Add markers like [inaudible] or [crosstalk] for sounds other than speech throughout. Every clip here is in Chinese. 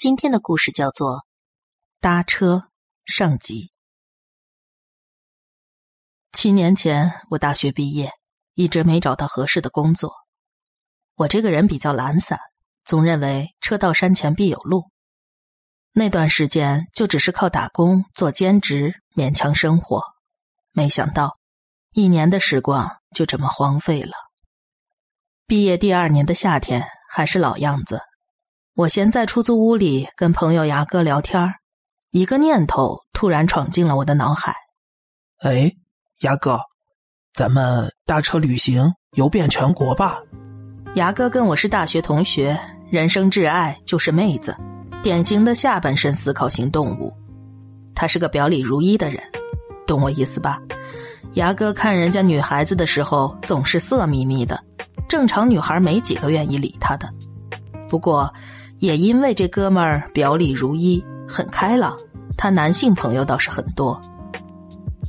今天的故事叫做《搭车》上集。七年前，我大学毕业，一直没找到合适的工作。我这个人比较懒散，总认为车到山前必有路。那段时间就只是靠打工、做兼职勉强生活。没想到，一年的时光就这么荒废了。毕业第二年的夏天，还是老样子。我先在出租屋里跟朋友牙哥聊天一个念头突然闯进了我的脑海。哎，牙哥，咱们搭车旅行游遍全国吧？牙哥跟我是大学同学，人生挚爱就是妹子，典型的下半身思考型动物。他是个表里如一的人，懂我意思吧？牙哥看人家女孩子的时候总是色眯眯的，正常女孩没几个愿意理他的。不过。也因为这哥们儿表里如一，很开朗，他男性朋友倒是很多。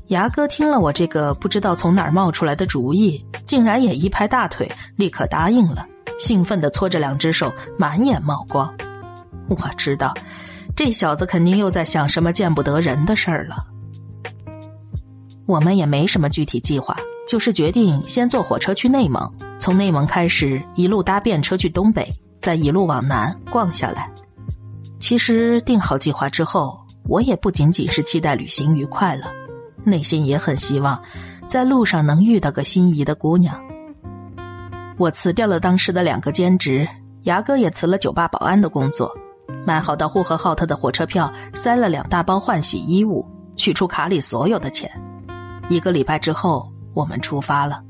牙哥听了我这个不知道从哪儿冒出来的主意，竟然也一拍大腿，立刻答应了，兴奋的搓着两只手，满眼冒光。我知道，这小子肯定又在想什么见不得人的事儿了。我们也没什么具体计划，就是决定先坐火车去内蒙，从内蒙开始一路搭便车去东北。再一路往南逛下来，其实定好计划之后，我也不仅仅是期待旅行愉快了，内心也很希望在路上能遇到个心仪的姑娘。我辞掉了当时的两个兼职，牙哥也辞了酒吧保安的工作，买好到呼和浩特的火车票，塞了两大包换洗衣物，取出卡里所有的钱。一个礼拜之后，我们出发了。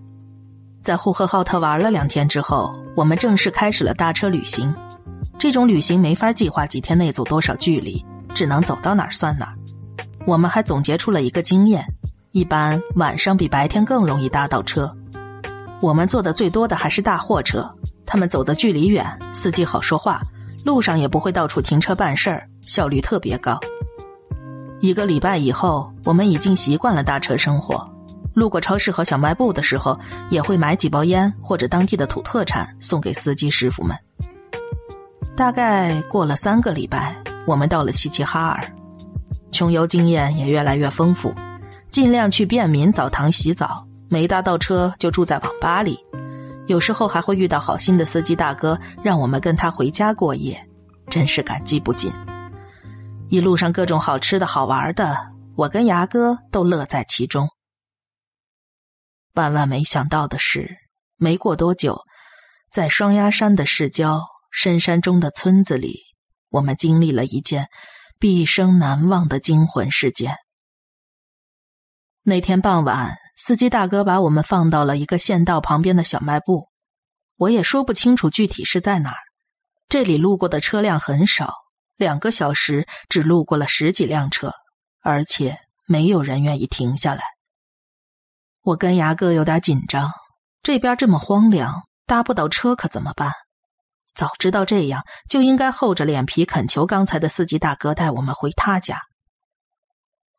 在呼和浩特玩了两天之后，我们正式开始了搭车旅行。这种旅行没法计划几天内走多少距离，只能走到哪儿算哪儿。我们还总结出了一个经验：一般晚上比白天更容易搭到车。我们坐的最多的还是大货车，他们走的距离远，司机好说话，路上也不会到处停车办事儿，效率特别高。一个礼拜以后，我们已经习惯了搭车生活。路过超市和小卖部的时候，也会买几包烟或者当地的土特产送给司机师傅们。大概过了三个礼拜，我们到了齐齐哈尔，穷游经验也越来越丰富，尽量去便民澡堂洗澡，没搭到车就住在网吧里，有时候还会遇到好心的司机大哥，让我们跟他回家过夜，真是感激不尽。一路上各种好吃的好玩的，我跟牙哥都乐在其中。万万没想到的是，没过多久，在双鸭山的市郊深山中的村子里，我们经历了一件毕生难忘的惊魂事件。那天傍晚，司机大哥把我们放到了一个县道旁边的小卖部，我也说不清楚具体是在哪儿。这里路过的车辆很少，两个小时只路过了十几辆车，而且没有人愿意停下来。我跟牙哥有点紧张，这边这么荒凉，搭不到车可怎么办？早知道这样，就应该厚着脸皮恳求刚才的司机大哥带我们回他家。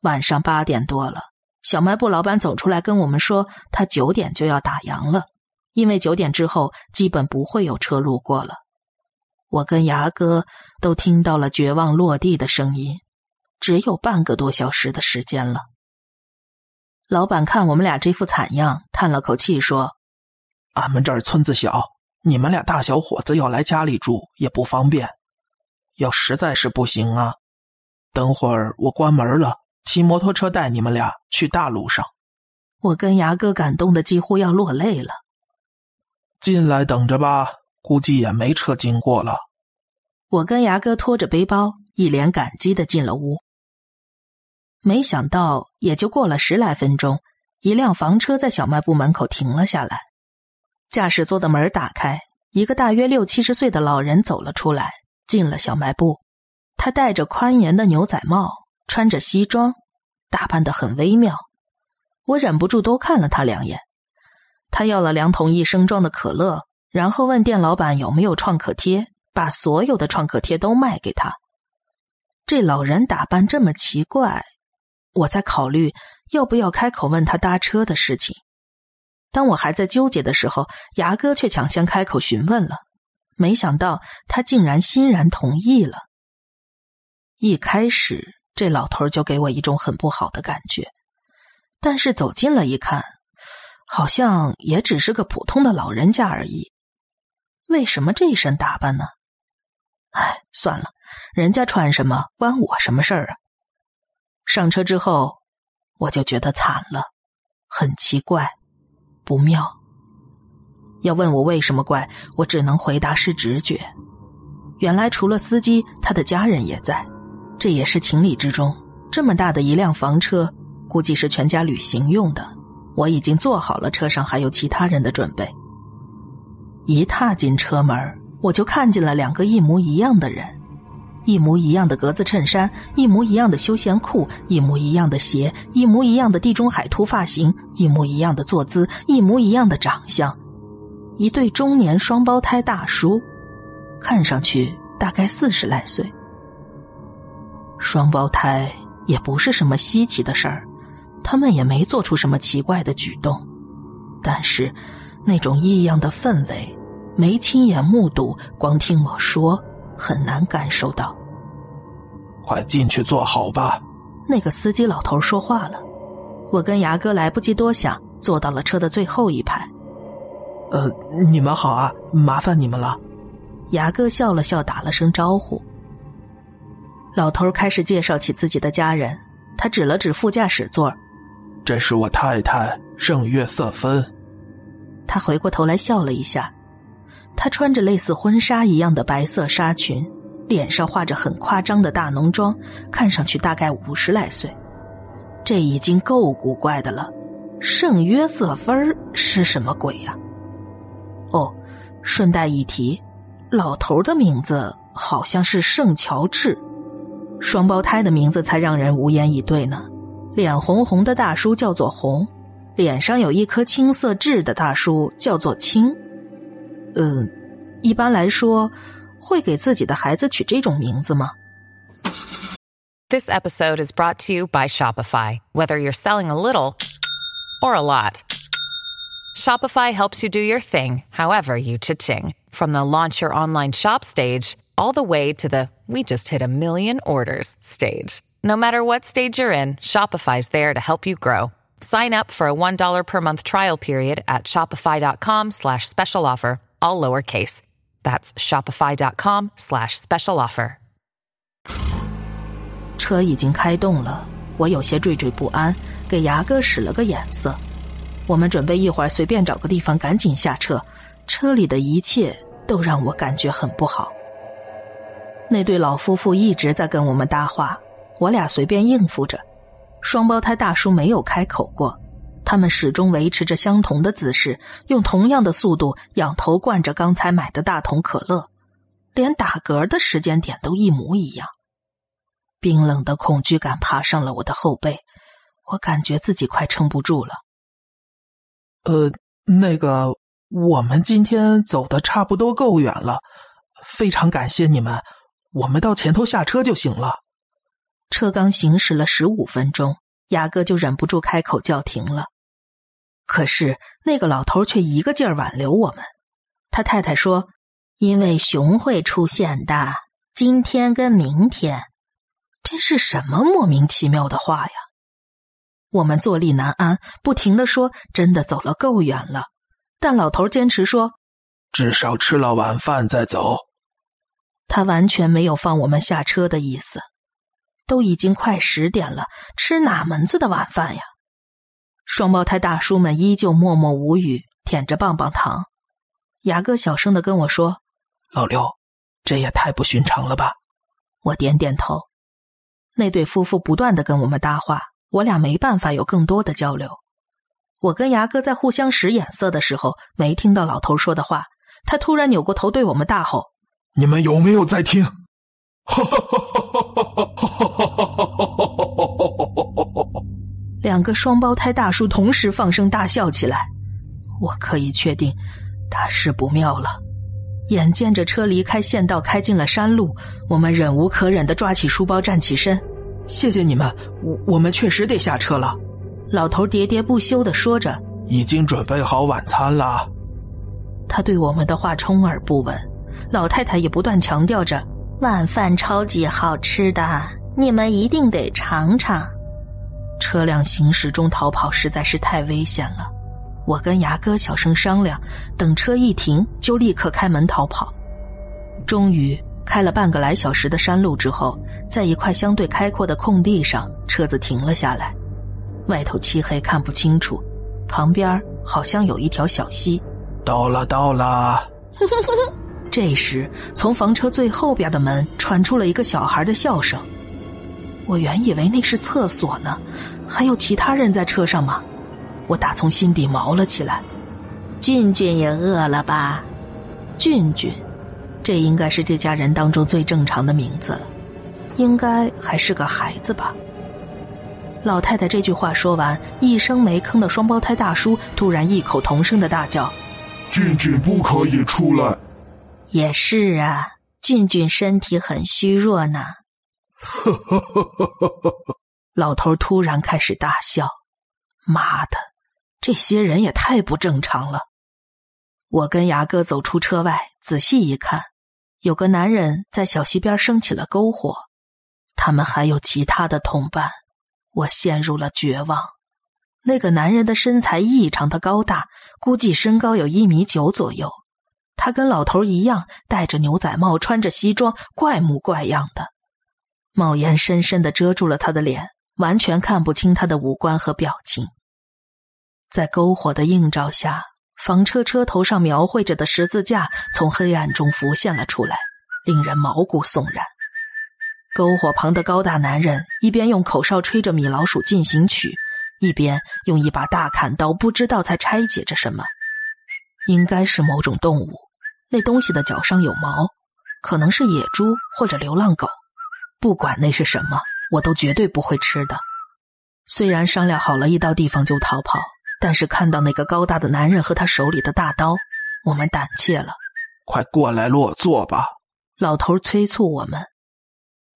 晚上八点多了，小卖部老板走出来跟我们说，他九点就要打烊了，因为九点之后基本不会有车路过了。我跟牙哥都听到了绝望落地的声音，只有半个多小时的时间了。老板看我们俩这副惨样，叹了口气说：“俺们这儿村子小，你们俩大小伙子要来家里住也不方便。要实在是不行啊，等会儿我关门了，骑摩托车带你们俩去大路上。”我跟牙哥感动的几乎要落泪了。进来等着吧，估计也没车经过了。我跟牙哥拖着背包，一脸感激的进了屋。没想到，也就过了十来分钟，一辆房车在小卖部门口停了下来。驾驶座的门打开，一个大约六七十岁的老人走了出来，进了小卖部。他戴着宽檐的牛仔帽，穿着西装，打扮的很微妙。我忍不住多看了他两眼。他要了两桶一升装的可乐，然后问店老板有没有创可贴，把所有的创可贴都卖给他。这老人打扮这么奇怪。我在考虑要不要开口问他搭车的事情。当我还在纠结的时候，牙哥却抢先开口询问了。没想到他竟然欣然同意了。一开始这老头就给我一种很不好的感觉，但是走近了一看，好像也只是个普通的老人家而已。为什么这身打扮呢？哎，算了，人家穿什么关我什么事儿啊？上车之后，我就觉得惨了，很奇怪，不妙。要问我为什么怪，我只能回答是直觉。原来除了司机，他的家人也在，这也是情理之中。这么大的一辆房车，估计是全家旅行用的。我已经做好了车上还有其他人的准备。一踏进车门，我就看见了两个一模一样的人，一模一样的格子衬衫，一模一样的休闲裤，一模一样的鞋，一模一样的地中海秃发型，一模一样的坐姿，一模一样的长相。一对中年双胞胎大叔，看上去大概四十来岁。双胞胎也不是什么稀奇的事儿，他们也没做出什么奇怪的举动，但是那种异样的氛围，没亲眼目睹，光听我说很难感受到。快进去坐好吧。那个司机老头说话了，我跟牙哥来不及多想，坐到了车的最后一排。呃，你们好啊，麻烦你们了。牙哥笑了笑，打了声招呼。老头开始介绍起自己的家人，他指了指副驾驶座：“这是我太太圣约瑟芬。”他回过头来笑了一下，他穿着类似婚纱一样的白色纱裙，脸上画着很夸张的大浓妆，看上去大概五十来岁。这已经够古怪的了，圣约瑟芬是什么鬼呀？哦，顺带一提，老头的名字好像是圣乔治，双胞胎的名字才让人无言以对呢。脸红红的大叔叫做红，脸上有一颗青色痣的大叔叫做青。嗯，一般来说，会给自己的孩子取这种名字吗？This episode is brought to you by Shopify. Whether you're selling a little or a lot. Shopify helps you do your thing, however you cha-ching. From the launch your online shop stage, all the way to the we just hit a million orders stage. No matter what stage you're in, Shopify's there to help you grow. Sign up for a $1 per month trial period at shopify.com slash special offer, all lowercase. That's shopify.com slash special offer. 车已经开动了，我有些惴惴不安，给牙哥使了个眼色。我们准备一会儿随便找个地方赶紧下车，车里的一切都让我感觉很不好。那对老夫妇一直在跟我们搭话，我俩随便应付着。双胞胎大叔没有开口过，他们始终维持着相同的姿势，用同样的速度仰头灌着刚才买的大桶可乐，连打嗝的时间点都一模一样。冰冷的恐惧感爬上了我的后背，我感觉自己快撑不住了。呃，那个，我们今天走的差不多够远了，非常感谢你们。我们到前头下车就行了。车刚行驶了十五分钟，雅哥就忍不住开口叫停了。可是那个老头却一个劲儿挽留我们。他太太说：“因为熊会出现的，今天跟明天。”这是什么莫名其妙的话呀？我们坐立难安，不停的说：“真的走了够远了。”但老头坚持说：“至少吃了晚饭再走。”他完全没有放我们下车的意思。都已经快十点了，吃哪门子的晚饭呀？双胞胎大叔们依旧默默无语，舔着棒棒糖。牙哥小声的跟我说：“老刘，这也太不寻常了吧？”我点点头。那对夫妇不断的跟我们搭话。我俩没办法有更多的交流。我跟牙哥在互相使眼色的时候，没听到老头说的话。他突然扭过头对我们大吼：“你们有没有在听？” [laughs] 两个双胞胎大叔同时放声大笑起来。我可以确定，大事不妙了。眼见着车离开县道，开进了山路，我们忍无可忍的抓起书包，站起身。谢谢你们，我我们确实得下车了。老头喋喋不休的说着，已经准备好晚餐了。他对我们的话充耳不闻，老太太也不断强调着，晚饭超级好吃的，你们一定得尝尝。车辆行驶中逃跑实在是太危险了，我跟牙哥小声商量，等车一停就立刻开门逃跑。终于开了半个来小时的山路之后，在一块相对开阔的空地上，车子停了下来。外头漆黑看不清楚，旁边好像有一条小溪。到了，到了。[laughs] 这时，从房车最后边的门传出了一个小孩的笑声。我原以为那是厕所呢，还有其他人在车上吗？我打从心底毛了起来。俊俊也饿了吧？俊俊，这应该是这家人当中最正常的名字了，应该还是个孩子吧。老太太这句话说完，一声没吭的双胞胎大叔突然异口同声的大叫：“俊俊不可以出来！”也是啊，俊俊身体很虚弱呢。[laughs] 老头突然开始大笑，妈的，这些人也太不正常了。我跟牙哥走出车外，仔细一看，有个男人在小溪边生起了篝火，他们还有其他的同伴，我陷入了绝望。那个男人的身材异常的高大，估计身高有一米九左右。他跟老头一样，戴着牛仔帽，穿着西装，怪模怪样的。帽檐深深的遮住了他的脸，完全看不清他的五官和表情。在篝火的映照下，房车车头上描绘着的十字架从黑暗中浮现了出来，令人毛骨悚然。篝火旁的高大男人一边用口哨吹着《米老鼠进行曲》，一边用一把大砍刀，不知道在拆解着什么。应该是某种动物，那东西的脚上有毛，可能是野猪或者流浪狗。不管那是什么，我都绝对不会吃的。虽然商量好了一到地方就逃跑，但是看到那个高大的男人和他手里的大刀，我们胆怯了。快过来落座吧，老头催促我们。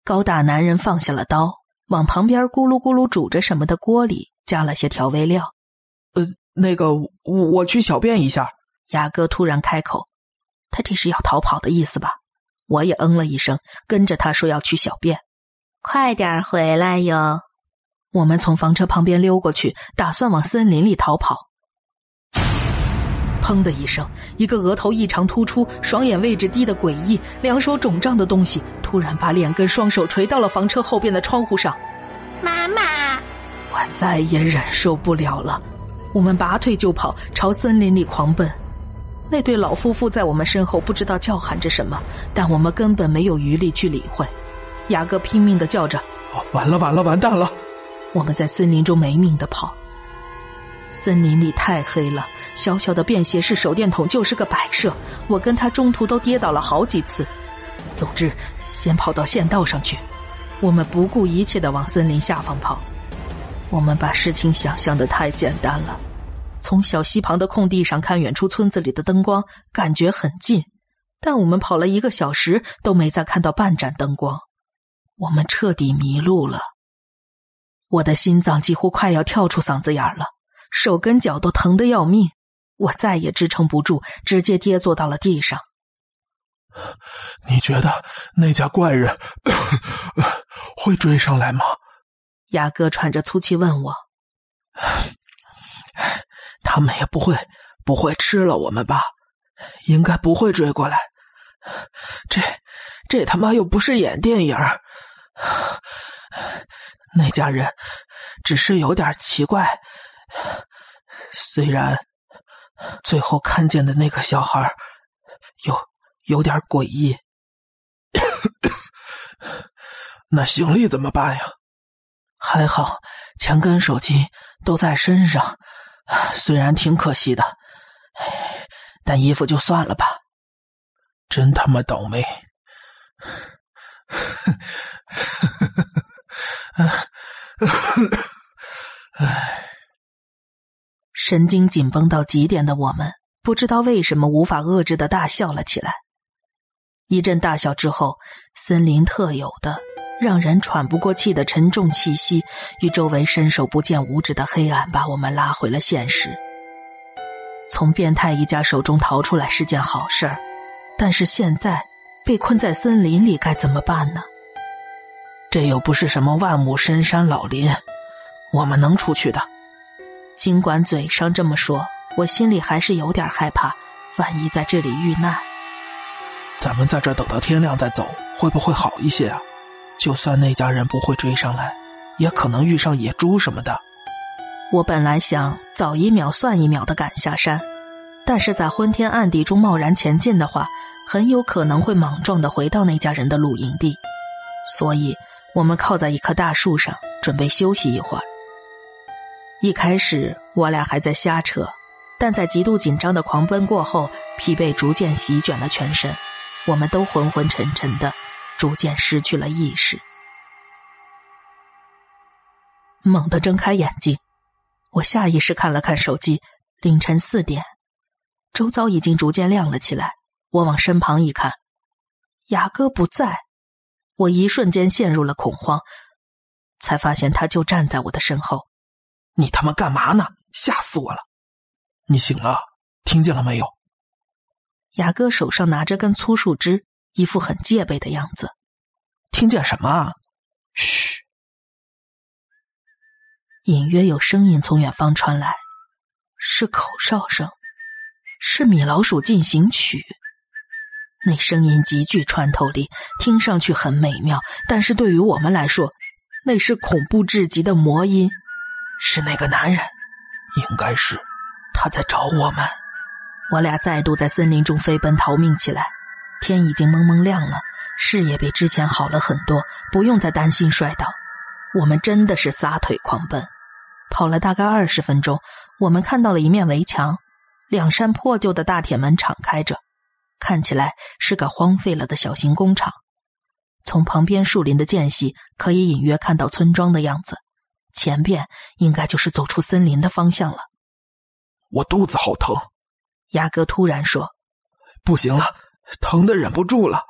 高大男人放下了刀，往旁边咕噜咕噜煮着什么的锅里加了些调味料。呃，那个，我我去小便一下。雅哥突然开口：“他这是要逃跑的意思吧？”我也嗯了一声，跟着他说要去小便。快点回来哟！我们从房车旁边溜过去，打算往森林里逃跑。砰的一声，一个额头异常突出、双眼位置低的诡异、两手肿胀的东西，突然把脸跟双手垂到了房车后边的窗户上。妈妈，我再也忍受不了了，我们拔腿就跑，朝森林里狂奔。那对老夫妇在我们身后不知道叫喊着什么，但我们根本没有余力去理会。雅各拼命的叫着：“完了完了，完蛋了！”我们在森林中没命的跑。森林里太黑了，小小的便携式手电筒就是个摆设。我跟他中途都跌倒了好几次。总之，先跑到县道上去。我们不顾一切的往森林下方跑。我们把事情想象的太简单了。从小溪旁的空地上看，远处村子里的灯光感觉很近，但我们跑了一个小时都没再看到半盏灯光，我们彻底迷路了。我的心脏几乎快要跳出嗓子眼了，手跟脚都疼得要命，我再也支撑不住，直接跌坐到了地上。你觉得那家怪人 [coughs] 会追上来吗？雅哥喘着粗气问我。[laughs] 他们也不会不会吃了我们吧？应该不会追过来。这这他妈又不是演电影。那家人只是有点奇怪。虽然最后看见的那个小孩有有点诡异。那行李怎么办呀？还好，钱跟手机都在身上。[sighs] 虽然挺可惜的，但衣服就算了吧。真他妈倒霉！[sighs] 唉，[sighs] 神经紧绷到极点的我们，不知道为什么无法遏制的大笑了起来。一阵大笑之后，森林特有的。让人喘不过气的沉重气息与周围伸手不见五指的黑暗，把我们拉回了现实。从变态一家手中逃出来是件好事儿，但是现在被困在森林里该怎么办呢？这又不是什么万亩深山老林，我们能出去的。尽管嘴上这么说，我心里还是有点害怕。万一在这里遇难，咱们在这等到天亮再走，会不会好一些啊？就算那家人不会追上来，也可能遇上野猪什么的。我本来想早一秒算一秒的赶下山，但是在昏天暗地中贸然前进的话，很有可能会莽撞的回到那家人的露营地。所以，我们靠在一棵大树上，准备休息一会儿。一开始，我俩还在瞎扯。但在极度紧张的狂奔过后，疲惫逐渐席卷了全身，我们都昏昏沉沉的，逐渐失去了意识。猛地睁开眼睛，我下意识看了看手机，凌晨四点，周遭已经逐渐亮了起来。我往身旁一看，雅哥不在，我一瞬间陷入了恐慌，才发现他就站在我的身后。你他妈干嘛呢？吓死我了！你醒了，听见了没有？雅哥手上拿着根粗树枝，一副很戒备的样子。听见什么？嘘！隐约有声音从远方传来，是口哨声，是米老鼠进行曲。那声音极具穿透力，听上去很美妙，但是对于我们来说，那是恐怖至极的魔音。是那个男人，应该是。他在找我们，我俩再度在森林中飞奔逃命起来。天已经蒙蒙亮了，视野比之前好了很多，不用再担心摔倒。我们真的是撒腿狂奔，跑了大概二十分钟，我们看到了一面围墙，两扇破旧的大铁门敞开着，看起来是个荒废了的小型工厂。从旁边树林的间隙，可以隐约看到村庄的样子，前边应该就是走出森林的方向了。我肚子好疼，牙哥突然说：“不行了，疼的忍不住了。”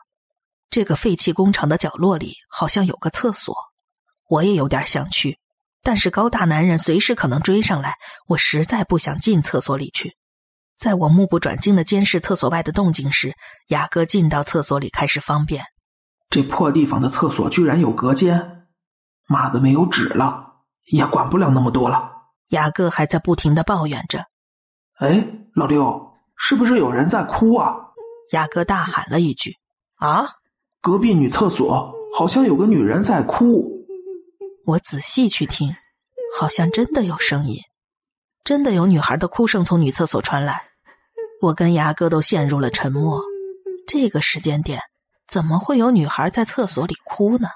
这个废弃工厂的角落里好像有个厕所，我也有点想去，但是高大男人随时可能追上来，我实在不想进厕所里去。在我目不转睛的监视厕所外的动静时，雅哥进到厕所里开始方便。这破地方的厕所居然有隔间，妈的没有纸了，也管不了那么多了。雅哥还在不停的抱怨着。哎，老六，是不是有人在哭啊？雅哥大喊了一句：“啊！”隔壁女厕所好像有个女人在哭。我仔细去听，好像真的有声音，真的有女孩的哭声从女厕所传来。我跟牙哥都陷入了沉默。这个时间点，怎么会有女孩在厕所里哭呢？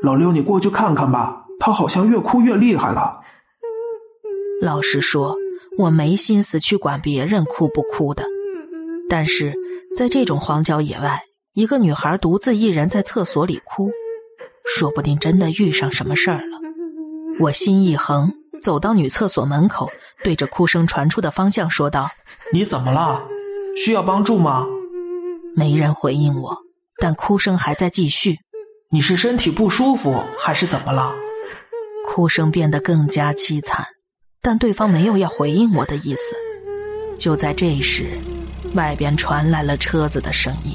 老六，你过去看看吧，她好像越哭越厉害了。老实说。我没心思去管别人哭不哭的，但是在这种荒郊野外，一个女孩独自一人在厕所里哭，说不定真的遇上什么事儿了。我心一横，走到女厕所门口，对着哭声传出的方向说道：“你怎么了？需要帮助吗？”没人回应我，但哭声还在继续。你是身体不舒服还是怎么了？哭声变得更加凄惨。但对方没有要回应我的意思。就在这时，外边传来了车子的声音。